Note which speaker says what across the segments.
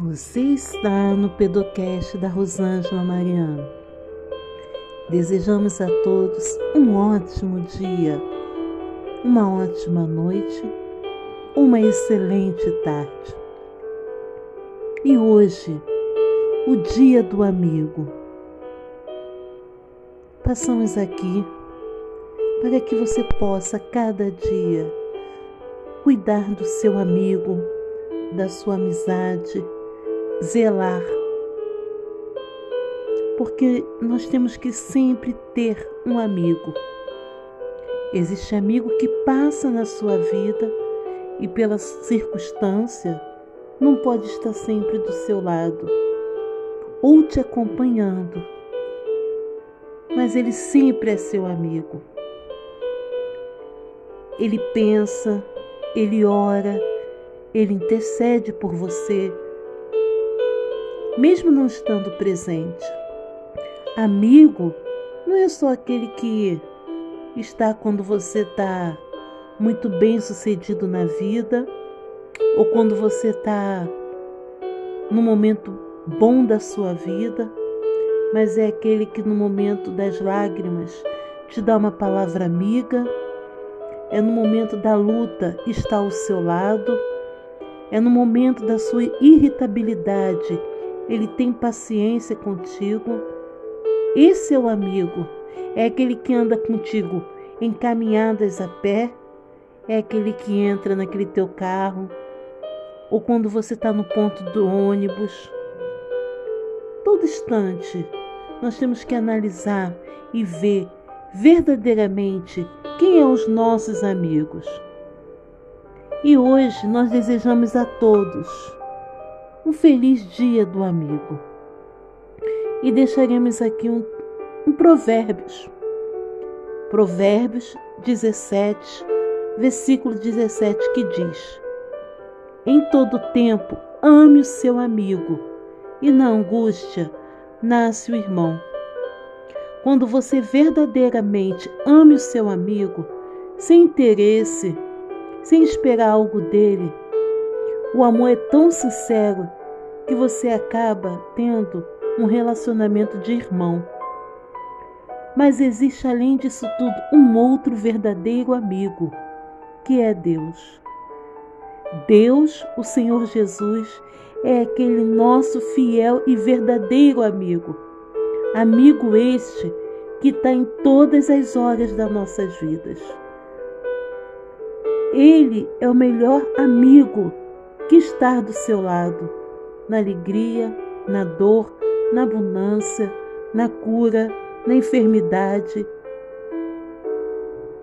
Speaker 1: Você está no Pedocast da Rosângela Mariano. Desejamos a todos um ótimo dia, uma ótima noite, uma excelente tarde. E hoje, o Dia do Amigo. Passamos aqui para que você possa cada dia cuidar do seu amigo, da sua amizade, zelar. Porque nós temos que sempre ter um amigo. Existe amigo que passa na sua vida e, pela circunstância, não pode estar sempre do seu lado ou te acompanhando, mas ele sempre é seu amigo. Ele pensa, ele ora, ele intercede por você, mesmo não estando presente. Amigo não é só aquele que está quando você está muito bem sucedido na vida ou quando você está no momento bom da sua vida, mas é aquele que no momento das lágrimas te dá uma palavra amiga é no momento da luta está ao seu lado, é no momento da sua irritabilidade, ele tem paciência contigo. Esse é o amigo, é aquele que anda contigo em caminhadas a pé, é aquele que entra naquele teu carro, ou quando você está no ponto do ônibus. Todo instante, nós temos que analisar e ver verdadeiramente quem é os nossos amigos. E hoje nós desejamos a todos um feliz dia do amigo. E deixaremos aqui um, um Provérbios. Provérbios 17, versículo 17, que diz: Em todo tempo ame o seu amigo, e na angústia nasce o irmão. Quando você verdadeiramente ame o seu amigo, sem interesse, sem esperar algo dele, o amor é tão sincero que você acaba tendo um relacionamento de irmão. Mas existe além disso tudo um outro verdadeiro amigo, que é Deus. Deus, o Senhor Jesus, é aquele nosso fiel e verdadeiro amigo Amigo este que está em todas as horas das nossas vidas. Ele é o melhor amigo que está do seu lado, na alegria, na dor, na abundância, na cura, na enfermidade.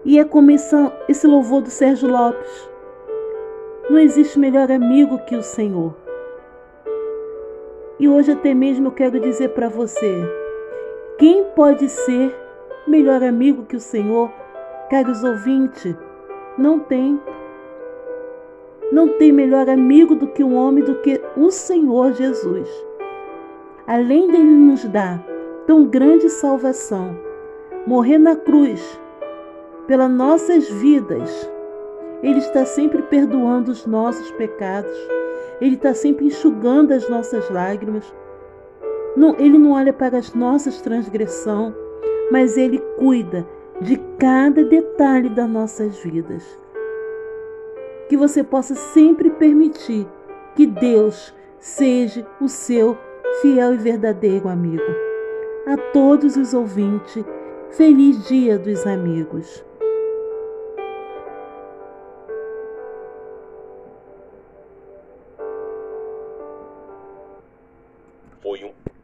Speaker 1: E é como esse louvor do Sérgio Lopes. Não existe melhor amigo que o Senhor. E hoje até mesmo eu quero dizer para você, quem pode ser melhor amigo que o Senhor? Caros ouvintes, não tem. Não tem melhor amigo do que um homem do que o Senhor Jesus. Além dele nos dar tão grande salvação, morrer na cruz pelas nossas vidas, ele está sempre perdoando os nossos pecados, ele está sempre enxugando as nossas lágrimas não, ele não olha para as nossas transgressões, mas ele cuida de cada detalhe das nossas vidas. Que você possa sempre permitir que Deus seja o seu fiel e verdadeiro amigo. A todos os ouvintes, feliz Dia dos Amigos.
Speaker 2: Foi um